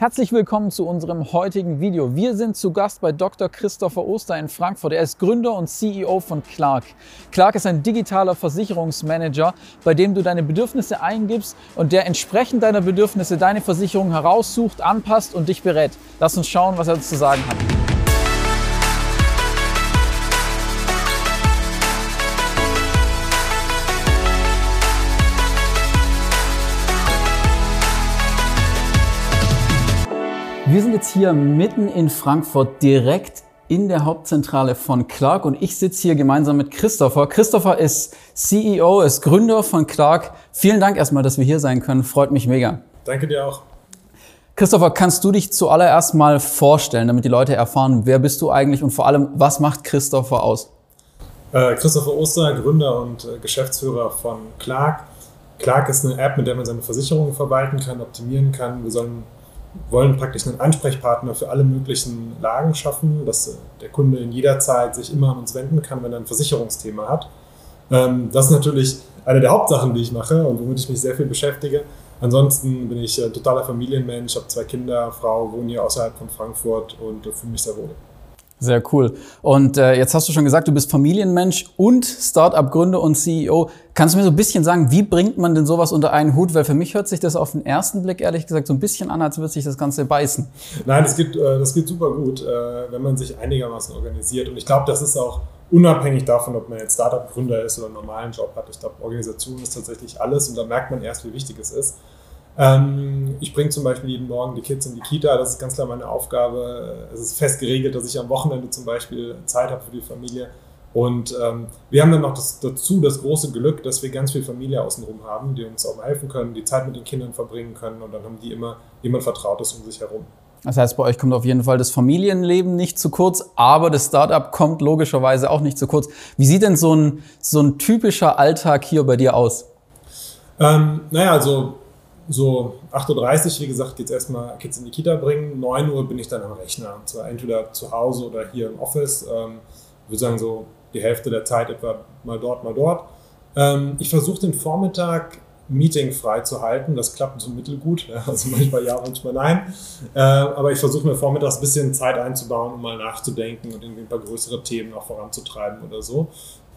Herzlich willkommen zu unserem heutigen Video. Wir sind zu Gast bei Dr. Christopher Oster in Frankfurt. Er ist Gründer und CEO von Clark. Clark ist ein digitaler Versicherungsmanager, bei dem du deine Bedürfnisse eingibst und der entsprechend deiner Bedürfnisse deine Versicherung heraussucht, anpasst und dich berät. Lass uns schauen, was er uns zu sagen hat. Wir sind jetzt hier mitten in Frankfurt, direkt in der Hauptzentrale von Clark und ich sitze hier gemeinsam mit Christopher. Christopher ist CEO, ist Gründer von Clark. Vielen Dank erstmal, dass wir hier sein können. Freut mich mega. Danke dir auch. Christopher, kannst du dich zuallererst mal vorstellen, damit die Leute erfahren, wer bist du eigentlich und vor allem, was macht Christopher aus? Äh, Christopher Oster, Gründer und äh, Geschäftsführer von Clark. Clark ist eine App, mit der man seine Versicherungen verwalten kann, optimieren kann. Wir sollen wollen praktisch einen Ansprechpartner für alle möglichen Lagen schaffen, dass der Kunde in jeder Zeit sich immer an uns wenden kann, wenn er ein Versicherungsthema hat. Ähm, das ist natürlich eine der Hauptsachen, die ich mache und womit ich mich sehr viel beschäftige. Ansonsten bin ich äh, totaler Familienmensch, habe zwei Kinder, Frau, wohne hier außerhalb von Frankfurt und äh, fühle mich sehr wohl. Sehr cool. Und äh, jetzt hast du schon gesagt, du bist Familienmensch und Startup-Gründer und CEO. Kannst du mir so ein bisschen sagen, wie bringt man denn sowas unter einen Hut? Weil für mich hört sich das auf den ersten Blick ehrlich gesagt so ein bisschen an, als würde sich das Ganze beißen. Nein, das geht, äh, das geht super gut, äh, wenn man sich einigermaßen organisiert. Und ich glaube, das ist auch unabhängig davon, ob man jetzt Startup-Gründer ist oder einen normalen Job hat. Ich glaube, Organisation ist tatsächlich alles und da merkt man erst, wie wichtig es ist. Ähm, ich bringe zum Beispiel jeden Morgen die Kids in die Kita, das ist ganz klar meine Aufgabe. Es ist fest geregelt, dass ich am Wochenende zum Beispiel Zeit habe für die Familie. Und ähm, wir haben dann noch das, dazu das große Glück, dass wir ganz viel Familie außenrum haben, die uns auch helfen können, die Zeit mit den Kindern verbringen können und dann haben die immer jemand Vertrautes um sich herum. Das heißt, bei euch kommt auf jeden Fall das Familienleben nicht zu kurz, aber das Startup kommt logischerweise auch nicht zu kurz. Wie sieht denn so ein, so ein typischer Alltag hier bei dir aus? Ähm, naja, also so 8.30 Uhr, wie gesagt, es erstmal Kids in die Kita bringen. 9 Uhr bin ich dann am Rechner. Und zwar entweder zu Hause oder hier im Office. Ähm, ich würde sagen, so die Hälfte der Zeit etwa mal dort, mal dort. Ähm, ich versuche den Vormittag Meeting frei zu halten. Das klappt so mittelgut. Ja, also manchmal ja, manchmal nein. Äh, aber ich versuche mir vormittags ein bisschen Zeit einzubauen, um mal nachzudenken und irgendwie ein paar größere Themen auch voranzutreiben oder so.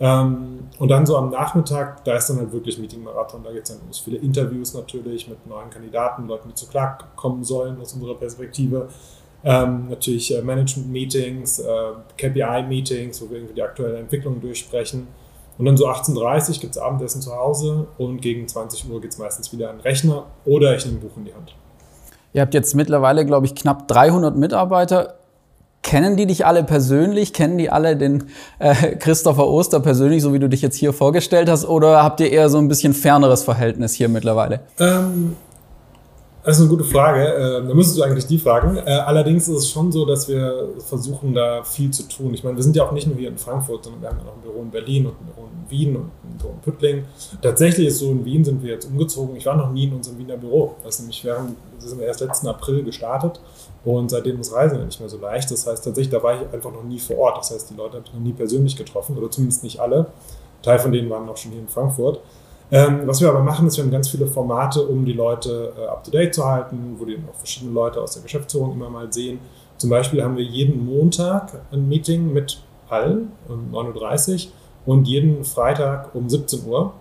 Ähm, und dann so am Nachmittag, da ist dann halt wirklich Meeting-Marathon, da geht es dann los. Viele Interviews natürlich mit neuen Kandidaten, Leuten, die zu Clark kommen sollen aus unserer Perspektive. Ähm, natürlich äh, Management-Meetings, äh, KPI-Meetings, wo wir irgendwie die aktuelle Entwicklung durchsprechen. Und dann so 18.30 Uhr gibt es Abendessen zu Hause und gegen 20 Uhr geht es meistens wieder an den Rechner oder ich nehme ein Buch in die Hand. Ihr habt jetzt mittlerweile, glaube ich, knapp 300 Mitarbeiter. Kennen die dich alle persönlich? Kennen die alle den äh, Christopher Oster persönlich, so wie du dich jetzt hier vorgestellt hast? Oder habt ihr eher so ein bisschen ferneres Verhältnis hier mittlerweile? Ähm, das ist eine gute Frage. Äh, da müsstest du eigentlich die fragen. Äh, allerdings ist es schon so, dass wir versuchen, da viel zu tun. Ich meine, wir sind ja auch nicht nur hier in Frankfurt, sondern wir haben ja noch ein Büro in Berlin und ein Büro in Wien und ein Büro in Püttling. Tatsächlich ist so, in Wien sind wir jetzt umgezogen. Ich war noch nie in unserem Wiener Büro. Das ist nämlich während, wir sind erst letzten April gestartet und seitdem ist Reisen ja nicht mehr so leicht. Das heißt tatsächlich, da war ich einfach noch nie vor Ort. Das heißt, die Leute habe ich noch nie persönlich getroffen oder zumindest nicht alle. Ein Teil von denen waren auch schon hier in Frankfurt. Ähm, was wir aber machen, ist, wir haben ganz viele Formate, um die Leute äh, up to date zu halten, wo die auch verschiedene Leute aus der Geschäftsführung immer mal sehen. Zum Beispiel haben wir jeden Montag ein Meeting mit allen um 9.30 Uhr und jeden Freitag um 17 Uhr,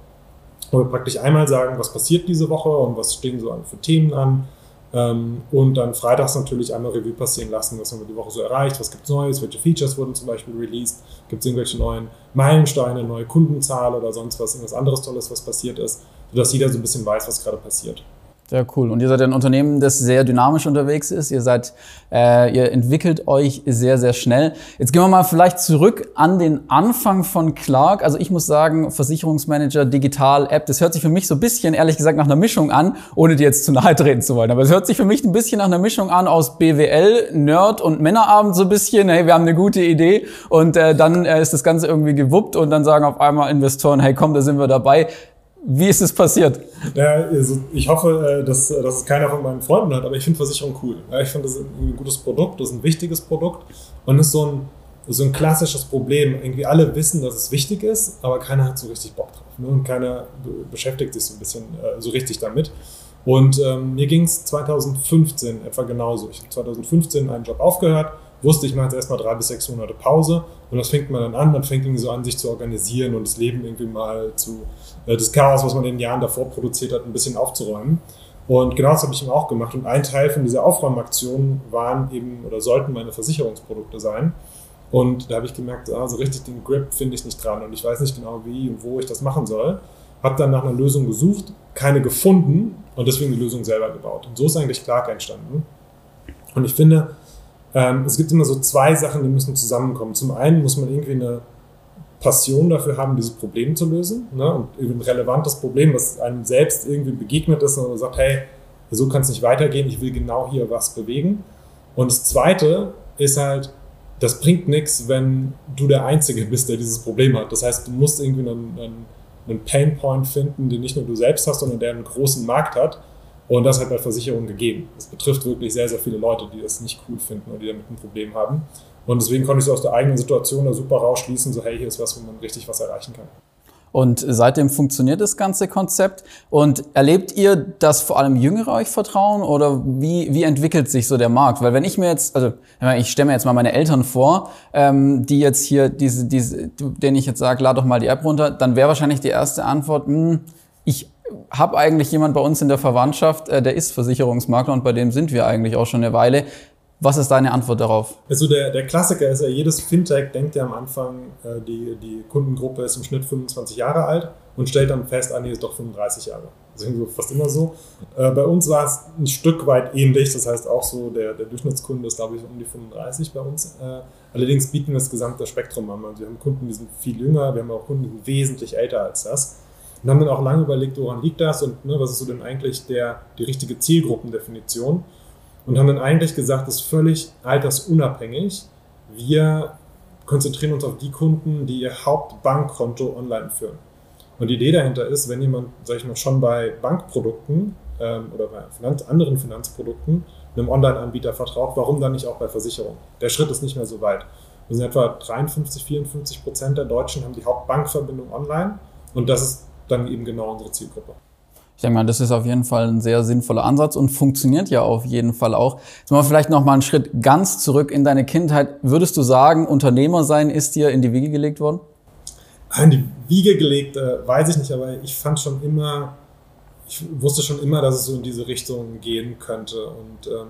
wo wir praktisch einmal sagen, was passiert diese Woche und was stehen so für Themen an ähm, und dann freitags natürlich einmal Revue passieren lassen, was haben wir die Woche so erreicht, was gibt es Neues, welche Features wurden zum Beispiel released, gibt es irgendwelche neuen Meilensteine, neue Kundenzahl oder sonst was, irgendwas anderes Tolles, was passiert ist, sodass jeder so ein bisschen weiß, was gerade passiert. Sehr cool. Und ihr seid ein Unternehmen, das sehr dynamisch unterwegs ist. Ihr seid, äh, ihr entwickelt euch sehr, sehr schnell. Jetzt gehen wir mal vielleicht zurück an den Anfang von Clark. Also ich muss sagen, Versicherungsmanager, Digital, App, das hört sich für mich so ein bisschen, ehrlich gesagt, nach einer Mischung an, ohne dir jetzt zu nahe treten zu wollen. Aber es hört sich für mich ein bisschen nach einer Mischung an aus BWL, Nerd und Männerabend so ein bisschen. Hey, wir haben eine gute Idee und äh, dann äh, ist das Ganze irgendwie gewuppt und dann sagen auf einmal Investoren, hey komm, da sind wir dabei. Wie ist es passiert? Ja, also ich hoffe, äh, dass, dass es keiner von meinen Freunden hat, aber ich finde Versicherung cool. ich finde, das ist ein gutes Produkt, das ist ein wichtiges Produkt und ist so ein, so ein klassisches Problem. Irgendwie alle wissen, dass es wichtig ist, aber keiner hat so richtig Bock drauf. Ne? Und keiner beschäftigt sich so ein bisschen äh, so richtig damit. Und ähm, mir ging es 2015 etwa genauso. Ich habe 2015 einen Job aufgehört, wusste, ich mache jetzt erstmal drei bis sechs Monate Pause und das fängt man dann an, man fängt irgendwie so an, sich zu organisieren und das Leben irgendwie mal zu, äh, das Chaos, was man in den Jahren davor produziert hat, ein bisschen aufzuräumen. Und genau das habe ich eben auch gemacht. Und ein Teil von dieser Aufräumaktion waren eben oder sollten meine Versicherungsprodukte sein. Und da habe ich gemerkt, ah, so richtig den Grip finde ich nicht dran und ich weiß nicht genau, wie und wo ich das machen soll. Habe dann nach einer Lösung gesucht, keine gefunden und deswegen die Lösung selber gebaut. Und so ist eigentlich Clark entstanden. Und ich finde, ähm, es gibt immer so zwei Sachen, die müssen zusammenkommen. Zum einen muss man irgendwie eine Passion dafür haben, dieses Problem zu lösen. Ne? Und ein relevantes Problem, was einem selbst irgendwie begegnet ist und man sagt, hey, so kann es nicht weitergehen, ich will genau hier was bewegen. Und das Zweite ist halt, das bringt nichts, wenn du der Einzige bist, der dieses Problem hat. Das heißt, du musst irgendwie einen, einen, einen Painpoint finden, den nicht nur du selbst hast, sondern der einen großen Markt hat. Und das hat bei Versicherungen gegeben. Das betrifft wirklich sehr, sehr viele Leute, die das nicht cool finden und die damit ein Problem haben. Und deswegen konnte ich so aus der eigenen Situation da super rausschließen, so hey, hier ist was, wo man richtig was erreichen kann. Und seitdem funktioniert das ganze Konzept. Und erlebt ihr, dass vor allem Jüngere euch vertrauen oder wie, wie entwickelt sich so der Markt? Weil wenn ich mir jetzt, also ich stelle mir jetzt mal meine Eltern vor, ähm, die jetzt hier diese, diese, denen ich jetzt sage, lad doch mal die App runter, dann wäre wahrscheinlich die erste Antwort, mh, hm, ich habe eigentlich jemand bei uns in der Verwandtschaft, äh, der ist Versicherungsmakler und bei dem sind wir eigentlich auch schon eine Weile. Was ist deine Antwort darauf? Also der, der Klassiker ist ja, jedes Fintech denkt ja am Anfang, äh, die, die Kundengruppe ist im Schnitt 25 Jahre alt und stellt dann fest, ah nee, ist doch 35 Jahre. Das ist fast immer so. Äh, bei uns war es ein Stück weit ähnlich, das heißt auch so, der, der Durchschnittskunde ist glaube ich um die 35 bei uns. Allerdings bieten wir das gesamte Spektrum an. Also wir haben Kunden, die sind viel jünger, wir haben auch Kunden, die sind wesentlich älter als das. Und haben dann auch lange überlegt, woran liegt das und ne, was ist so denn eigentlich der, die richtige Zielgruppendefinition und haben dann eigentlich gesagt, das ist völlig altersunabhängig. Wir konzentrieren uns auf die Kunden, die ihr Hauptbankkonto online führen. Und die Idee dahinter ist, wenn jemand, sag ich mal, schon bei Bankprodukten ähm, oder bei Finanz anderen Finanzprodukten einem Online-Anbieter vertraut, warum dann nicht auch bei Versicherungen? Der Schritt ist nicht mehr so weit. Wir sind etwa 53, 54 Prozent der Deutschen haben die Hauptbankverbindung online und das ist dann eben genau unsere Zielgruppe. Ich denke mal, das ist auf jeden Fall ein sehr sinnvoller Ansatz und funktioniert ja auf jeden Fall auch. Jetzt mal vielleicht noch mal einen Schritt ganz zurück in deine Kindheit. Würdest du sagen, Unternehmer sein ist dir in die Wiege gelegt worden? In die Wiege gelegt, äh, weiß ich nicht, aber ich fand schon immer, ich wusste schon immer, dass es so in diese Richtung gehen könnte und ähm,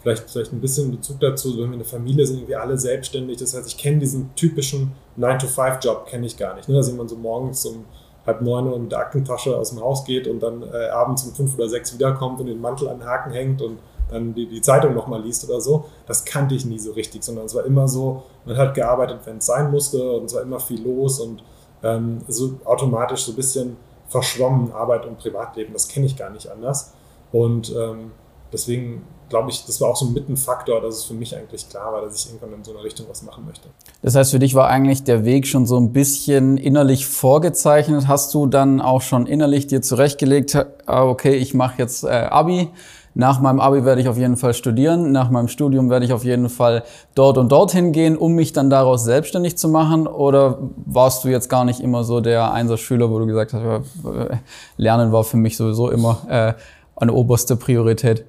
vielleicht, vielleicht ein bisschen Bezug dazu, wenn wir eine Familie sind, irgendwie alle selbstständig. Das heißt, ich kenne diesen typischen 9-to-5-Job, kenne ich gar nicht. Ne? Da sieht man so morgens um halb neun Uhr mit der Aktentasche aus dem Haus geht und dann äh, abends um fünf oder sechs wiederkommt und den Mantel an den Haken hängt und dann die, die Zeitung nochmal liest oder so. Das kannte ich nie so richtig, sondern es war immer so, man hat gearbeitet, wenn es sein musste und es war immer viel los und ähm, so automatisch so ein bisschen verschwommen Arbeit und Privatleben. Das kenne ich gar nicht anders. Und ähm, deswegen glaube ich, das war auch so ein Mittenfaktor, dass es für mich eigentlich klar war, dass ich irgendwann in so eine Richtung was machen möchte. Das heißt, für dich war eigentlich der Weg schon so ein bisschen innerlich vorgezeichnet. Hast du dann auch schon innerlich dir zurechtgelegt, ah, okay, ich mache jetzt äh, Abi. Nach meinem Abi werde ich auf jeden Fall studieren. Nach meinem Studium werde ich auf jeden Fall dort und dorthin gehen, um mich dann daraus selbstständig zu machen? Oder warst du jetzt gar nicht immer so der Einserschüler, wo du gesagt hast, äh, Lernen war für mich sowieso immer äh, eine oberste Priorität?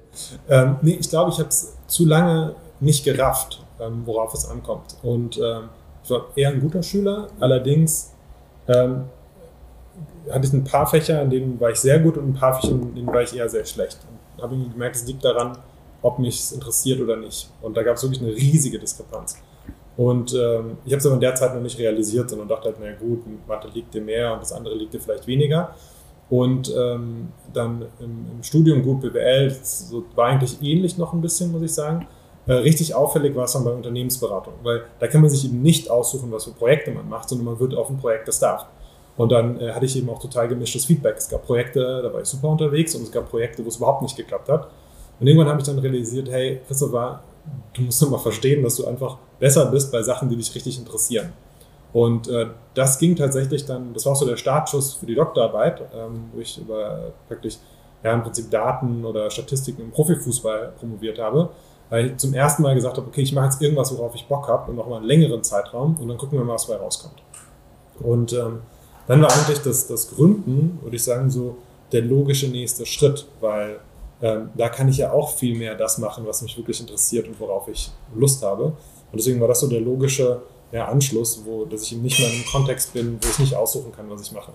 Ähm, nee, ich glaube, ich habe es zu lange nicht gerafft, ähm, worauf es ankommt. Und ähm, ich war eher ein guter Schüler, allerdings ähm, hatte ich ein paar Fächer, in denen war ich sehr gut und ein paar Fächer, in denen war ich eher sehr schlecht. Und habe gemerkt, es liegt daran, ob mich es interessiert oder nicht. Und da gab es wirklich eine riesige Diskrepanz. Und ähm, ich habe es aber in der Zeit noch nicht realisiert, sondern dachte halt, na gut, Mathe liegt dir mehr und das andere liegt dir vielleicht weniger. Und ähm, dann im, im, Studium gut BWL, so war eigentlich ähnlich noch ein bisschen, muss ich sagen. Äh, richtig auffällig war es dann bei Unternehmensberatung, weil da kann man sich eben nicht aussuchen, was für Projekte man macht, sondern man wird auf ein Projekt gestartet. Und dann äh, hatte ich eben auch total gemischtes Feedback. Es gab Projekte, da war ich super unterwegs und es gab Projekte, wo es überhaupt nicht geklappt hat. Und irgendwann habe ich dann realisiert, hey, Christopher, du musst doch mal verstehen, dass du einfach besser bist bei Sachen, die dich richtig interessieren. Und äh, das ging tatsächlich dann, das war auch so der Startschuss für die Doktorarbeit, ähm, wo ich über wirklich ja, im Prinzip Daten oder Statistiken im Profifußball promoviert habe, weil ich zum ersten Mal gesagt habe, okay, ich mache jetzt irgendwas, worauf ich Bock habe und noch mal einen längeren Zeitraum und dann gucken wir mal, was dabei rauskommt. Und ähm, dann war eigentlich das, das Gründen, würde ich sagen, so der logische nächste Schritt, weil ähm, da kann ich ja auch viel mehr das machen, was mich wirklich interessiert und worauf ich Lust habe. Und deswegen war das so der logische ja, Anschluss, wo, dass ich eben nicht mehr in einem Kontext bin, wo ich nicht aussuchen kann, was ich mache.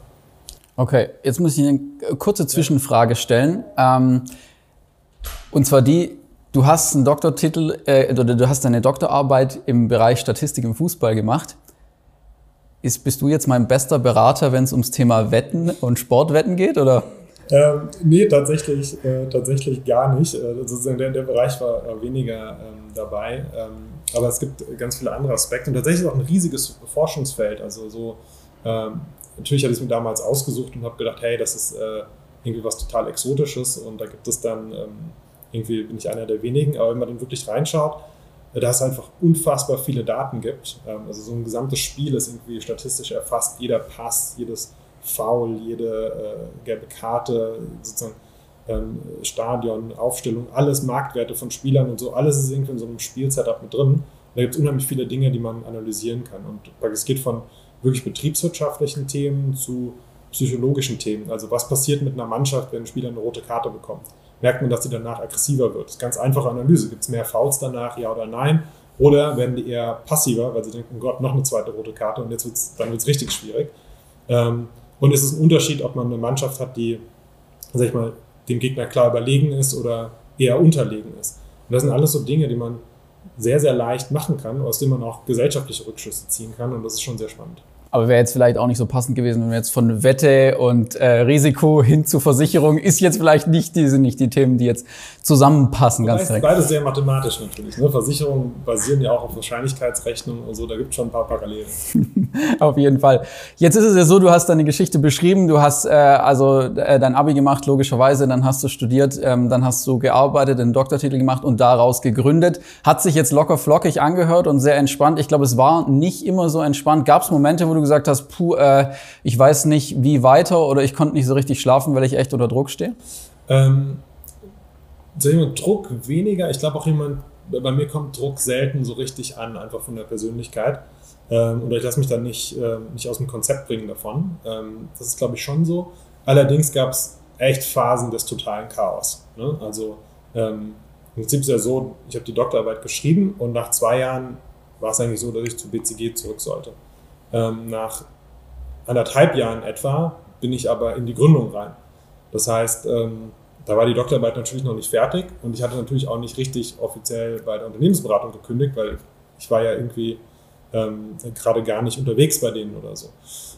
Okay, jetzt muss ich eine kurze Zwischenfrage stellen. Ähm, und zwar die, du hast einen Doktortitel, äh, oder du hast eine Doktorarbeit im Bereich Statistik im Fußball gemacht. Ist, bist du jetzt mein bester Berater, wenn es ums Thema Wetten und Sportwetten geht, oder? Ähm, nee, tatsächlich, äh, tatsächlich gar nicht. Sozusagen der, der Bereich war weniger ähm, dabei. Ähm, aber es gibt ganz viele andere Aspekte und tatsächlich auch ein riesiges Forschungsfeld. Also so, ähm, natürlich hatte ich es mir damals ausgesucht und habe gedacht, hey, das ist äh, irgendwie was total Exotisches und da gibt es dann, ähm, irgendwie bin ich einer der wenigen, aber wenn man dann wirklich reinschaut, äh, da es einfach unfassbar viele Daten gibt. Ähm, also so ein gesamtes Spiel ist irgendwie statistisch erfasst, jeder Pass, jedes Foul, jede äh, gelbe Karte, sozusagen Stadion, Aufstellung, alles Marktwerte von Spielern und so, alles ist irgendwie in so einem Spielsetup mit drin. Da gibt es unheimlich viele Dinge, die man analysieren kann. Und es geht von wirklich betriebswirtschaftlichen Themen zu psychologischen Themen. Also was passiert mit einer Mannschaft, wenn ein Spieler eine rote Karte bekommt? Merkt man, dass sie danach aggressiver wird? Das ist ganz einfache Analyse. Gibt es mehr Fouls danach, ja oder nein? Oder werden die eher passiver, weil sie denken, oh Gott, noch eine zweite rote Karte und jetzt wird's, dann wird es richtig schwierig. Ähm, und es ist ein Unterschied, ob man eine Mannschaft hat, die, sag ich mal, dem Gegner klar überlegen ist oder eher unterlegen ist. Und das sind alles so Dinge, die man sehr, sehr leicht machen kann, aus denen man auch gesellschaftliche Rückschlüsse ziehen kann. Und das ist schon sehr spannend. Aber wäre jetzt vielleicht auch nicht so passend gewesen, wenn wir jetzt von Wette und äh, Risiko hin zu Versicherung ist jetzt vielleicht nicht die, sind nicht die Themen, die jetzt zusammenpassen. ganz direkt. Beides sehr mathematisch natürlich. Ne? Versicherungen basieren ja auch auf Wahrscheinlichkeitsrechnungen und so, da gibt es schon ein paar Parallelen. auf jeden Fall. Jetzt ist es ja so, du hast deine Geschichte beschrieben, du hast äh, also äh, dein Abi gemacht, logischerweise, dann hast du studiert, ähm, dann hast du gearbeitet, einen Doktortitel gemacht und daraus gegründet. Hat sich jetzt locker flockig angehört und sehr entspannt. Ich glaube, es war nicht immer so entspannt. Gab es Momente, wo du gesagt hast, puh, äh, ich weiß nicht, wie weiter oder ich konnte nicht so richtig schlafen, weil ich echt unter Druck stehe? Ähm, Druck weniger. Ich glaube auch jemand, bei mir kommt Druck selten so richtig an, einfach von der Persönlichkeit. Ähm, oder ich lasse mich dann nicht, äh, nicht aus dem Konzept bringen davon. Ähm, das ist, glaube ich, schon so. Allerdings gab es echt Phasen des totalen Chaos. Ne? Also ähm, im Prinzip ist es ja so, ich habe die Doktorarbeit geschrieben und nach zwei Jahren war es eigentlich so, dass ich zu BCG zurück sollte. Ähm, nach anderthalb Jahren etwa bin ich aber in die Gründung rein. Das heißt, ähm, da war die Doktorarbeit natürlich noch nicht fertig und ich hatte natürlich auch nicht richtig offiziell bei der Unternehmensberatung gekündigt, weil ich war ja irgendwie ähm, gerade gar nicht unterwegs bei denen oder so.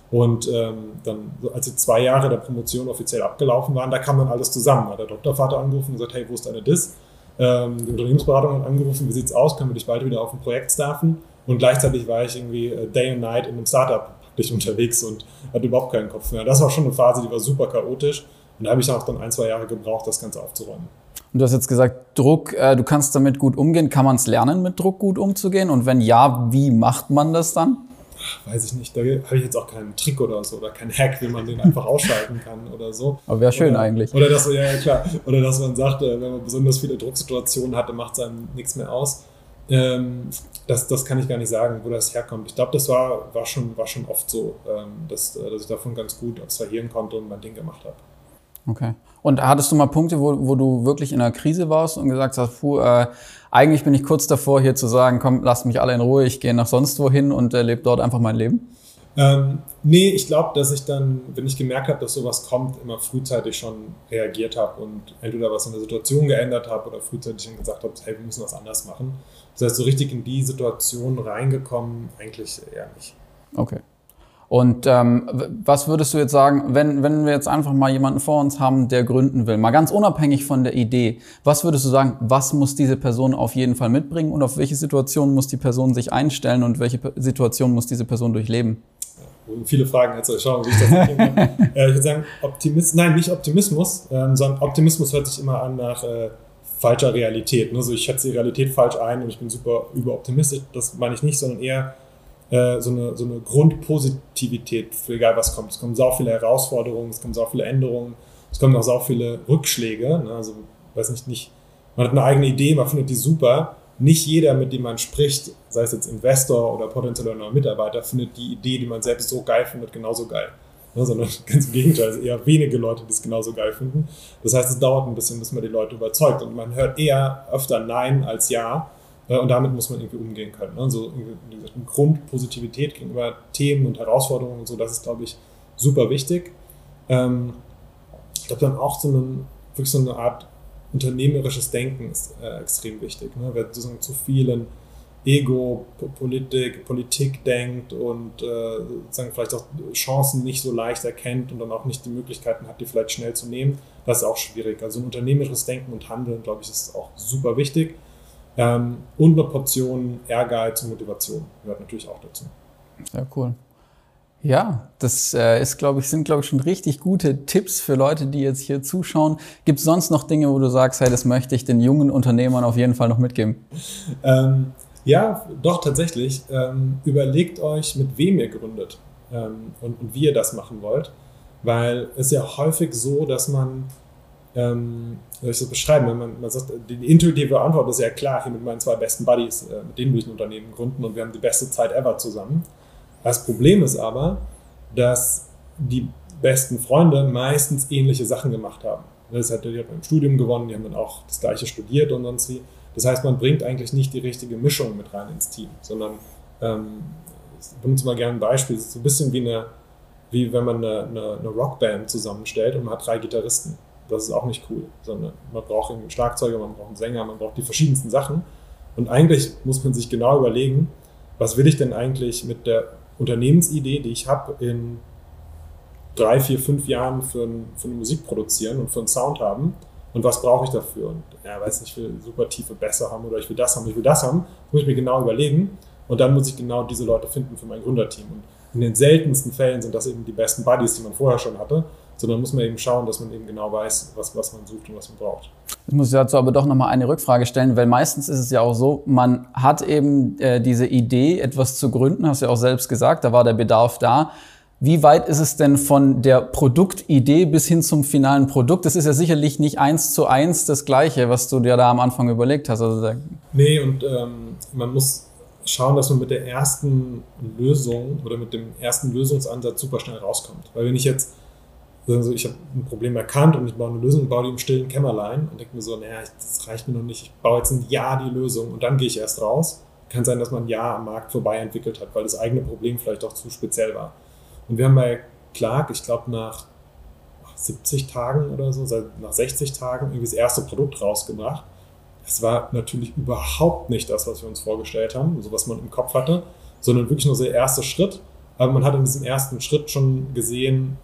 Und ähm, dann, als die zwei Jahre der Promotion offiziell abgelaufen waren, da kam dann alles zusammen. Hat der Doktorvater angerufen und gesagt, hey, wo ist deine DIS? Ähm, die Unternehmensberatung hat angerufen, wie sieht's aus, können wir dich bald wieder auf dem Projekt staffen? Und gleichzeitig war ich irgendwie äh, Day and Night in einem Startup dich unterwegs und hatte überhaupt keinen Kopf mehr. Das war schon eine Phase, die war super chaotisch. Und da habe ich auch dann ein, zwei Jahre gebraucht, das Ganze aufzuräumen. Und du hast jetzt gesagt, Druck, äh, du kannst damit gut umgehen. Kann man es lernen, mit Druck gut umzugehen? Und wenn ja, wie macht man das dann? Weiß ich nicht, da habe ich jetzt auch keinen Trick oder so oder keinen Hack, wie man den einfach ausschalten kann oder so. Aber wäre schön oder, eigentlich. Oder dass, ja, ja, klar. Oder dass man sagt, äh, wenn man besonders viele Drucksituationen hat, dann macht es einem nichts mehr aus. Ähm, das, das kann ich gar nicht sagen, wo das herkommt. Ich glaube, das war, war, schon, war schon oft so, ähm, dass, äh, dass ich davon ganz gut abstrahieren konnte und mein Ding gemacht habe. Okay. Und hattest du mal Punkte, wo, wo du wirklich in einer Krise warst und gesagt hast, puh, äh, eigentlich bin ich kurz davor, hier zu sagen, komm, lasst mich alle in Ruhe, ich gehe nach sonst wohin und äh, lebe dort einfach mein Leben? Ähm, nee, ich glaube, dass ich dann, wenn ich gemerkt habe, dass sowas kommt, immer frühzeitig schon reagiert habe und entweder was in der Situation geändert habe oder frühzeitig gesagt habe, hey, wir müssen was anders machen. Das heißt, so richtig in die Situation reingekommen, eigentlich eher nicht. Okay. Und ähm, was würdest du jetzt sagen, wenn, wenn wir jetzt einfach mal jemanden vor uns haben, der gründen will, mal ganz unabhängig von der Idee, was würdest du sagen, was muss diese Person auf jeden Fall mitbringen und auf welche Situation muss die Person sich einstellen und welche Situation muss diese Person durchleben? Viele Fragen, jetzt ich schauen, wie ich das äh, Ich würde sagen, Optimismus, nein, nicht Optimismus, ähm, sondern Optimismus hört sich immer an nach äh, falscher Realität. Also ich schätze die Realität falsch ein und ich bin super überoptimistisch, das meine ich nicht, sondern eher äh, so, eine, so eine Grundpositivität für egal was kommt. Es kommen sau viele Herausforderungen, es kommen sau viele Änderungen, es kommen auch sau viele Rückschläge. Ne? Also, weiß nicht, nicht, man hat eine eigene Idee, man findet die super. Nicht jeder, mit dem man spricht, sei es jetzt Investor oder potenzieller neuer Mitarbeiter, findet die Idee, die man selbst so geil findet, genauso geil. ne, sondern ganz im Gegenteil, also eher wenige Leute, die es genauso geil finden. Das heißt, es dauert ein bisschen, bis man die Leute überzeugt und man hört eher öfter Nein als Ja äh, und damit muss man irgendwie umgehen können. Ne? Also gesagt, eine Grundpositivität gegenüber Themen und Herausforderungen und so, das ist, glaube ich, super wichtig. Ähm, ich glaube, dann auch so, einen, wirklich so eine Art unternehmerisches Denken ist äh, extrem wichtig. Ne? Wer sozusagen zu vielen Ego, Politik, Politik denkt und äh, sozusagen vielleicht auch Chancen nicht so leicht erkennt und dann auch nicht die Möglichkeiten hat, die vielleicht schnell zu nehmen, das ist auch schwierig. Also ein unternehmerisches Denken und Handeln, glaube ich, ist auch super wichtig. Ähm, und eine Portion Ehrgeiz und Motivation gehört natürlich auch dazu. Sehr cool. Ja, das äh, ist, glaube ich, sind, glaube ich, schon richtig gute Tipps für Leute, die jetzt hier zuschauen. Gibt es sonst noch Dinge, wo du sagst, hey, das möchte ich den jungen Unternehmern auf jeden Fall noch mitgeben? Ähm, ja, doch tatsächlich. Ähm, überlegt euch, mit wem ihr gründet ähm, und, und, wie ihr das machen wollt. Weil es ja häufig so, dass man, ähm, soll ich das beschreiben, wenn man, man sagt, die intuitive Antwort ist ja klar, hier mit meinen zwei besten Buddies, äh, mit denen will ich ein Unternehmen gründen und wir haben die beste Zeit ever zusammen. Das Problem ist aber, dass die besten Freunde meistens ähnliche Sachen gemacht haben. Das hat, die hat im Studium gewonnen, die haben dann auch das gleiche studiert und sonst wie. Das heißt, man bringt eigentlich nicht die richtige Mischung mit rein ins Team, sondern ähm, ich benutze mal gerne ein Beispiel, es ist so ein bisschen wie, eine, wie wenn man eine, eine, eine Rockband zusammenstellt und man hat drei Gitarristen. Das ist auch nicht cool, sondern man braucht einen Schlagzeuger, man braucht einen Sänger, man braucht die verschiedensten Sachen. Und eigentlich muss man sich genau überlegen, was will ich denn eigentlich mit der Unternehmensidee, die ich habe, in drei, vier, fünf Jahren für, ein, für eine Musik produzieren und für einen Sound haben und was brauche ich dafür? Und ja, weiß nicht, ich will super tiefe Bässe haben oder ich will das haben, ich will das haben. Das muss ich mir genau überlegen und dann muss ich genau diese Leute finden für mein Gründerteam. Und in den seltensten Fällen sind das eben die besten Buddies, die man vorher schon hatte, sondern muss man eben schauen, dass man eben genau weiß, was, was man sucht und was man braucht. Ich muss dazu aber doch nochmal eine Rückfrage stellen, weil meistens ist es ja auch so, man hat eben äh, diese Idee, etwas zu gründen, hast du ja auch selbst gesagt, da war der Bedarf da. Wie weit ist es denn von der Produktidee bis hin zum finalen Produkt? Das ist ja sicherlich nicht eins zu eins das Gleiche, was du dir da am Anfang überlegt hast. Also nee, und ähm, man muss schauen, dass man mit der ersten Lösung oder mit dem ersten Lösungsansatz super schnell rauskommt. Weil wenn ich jetzt, also ich habe ein Problem erkannt und ich baue eine Lösung, baue die im stillen Kämmerlein und denke mir so, naja, das reicht mir noch nicht, ich baue jetzt ein Jahr die Lösung und dann gehe ich erst raus. Kann sein, dass man ein Jahr am Markt vorbei entwickelt hat, weil das eigene Problem vielleicht auch zu speziell war. Und wir haben bei Clark, ich glaube, nach 70 Tagen oder so, nach 60 Tagen irgendwie das erste Produkt rausgebracht. Es war natürlich überhaupt nicht das, was wir uns vorgestellt haben, so was man im Kopf hatte, sondern wirklich nur der erste Schritt. Aber man hat in diesem ersten Schritt schon gesehen,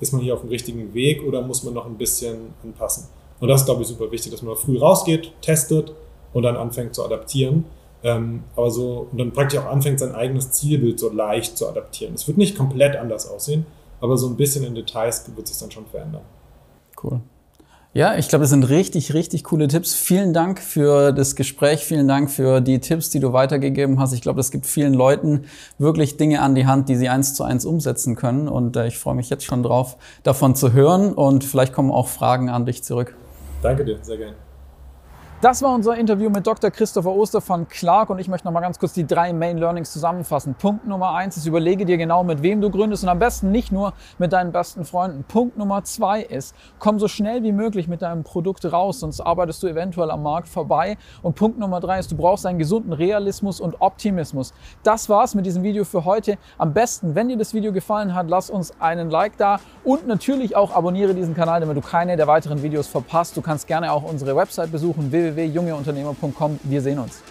ist man hier auf dem richtigen Weg oder muss man noch ein bisschen anpassen. Und das ist, glaube ich, super wichtig, dass man früh rausgeht, testet und dann anfängt zu adaptieren. Ähm, aber so, und dann praktisch auch anfängt, sein eigenes Zielbild so leicht zu adaptieren. Es wird nicht komplett anders aussehen, aber so ein bisschen in Details wird sich dann schon verändern. Cool. Ja, ich glaube, das sind richtig, richtig coole Tipps. Vielen Dank für das Gespräch. Vielen Dank für die Tipps, die du weitergegeben hast. Ich glaube, das gibt vielen Leuten wirklich Dinge an die Hand, die sie eins zu eins umsetzen können. Und äh, ich freue mich jetzt schon drauf, davon zu hören. Und vielleicht kommen auch Fragen an dich zurück. Danke dir, sehr gerne. Das war unser Interview mit Dr. Christopher Oster von Clark und ich möchte noch mal ganz kurz die drei Main Learnings zusammenfassen. Punkt Nummer eins ist, überlege dir genau, mit wem du gründest und am besten nicht nur mit deinen besten Freunden. Punkt Nummer zwei ist, komm so schnell wie möglich mit deinem Produkt raus, sonst arbeitest du eventuell am Markt vorbei. Und Punkt Nummer drei ist, du brauchst einen gesunden Realismus und Optimismus. Das war's mit diesem Video für heute. Am besten, wenn dir das Video gefallen hat, lass uns einen Like da und natürlich auch abonniere diesen Kanal, damit du keine der weiteren Videos verpasst. Du kannst gerne auch unsere Website besuchen, www www.jungeunternehmer.com. Wir sehen uns.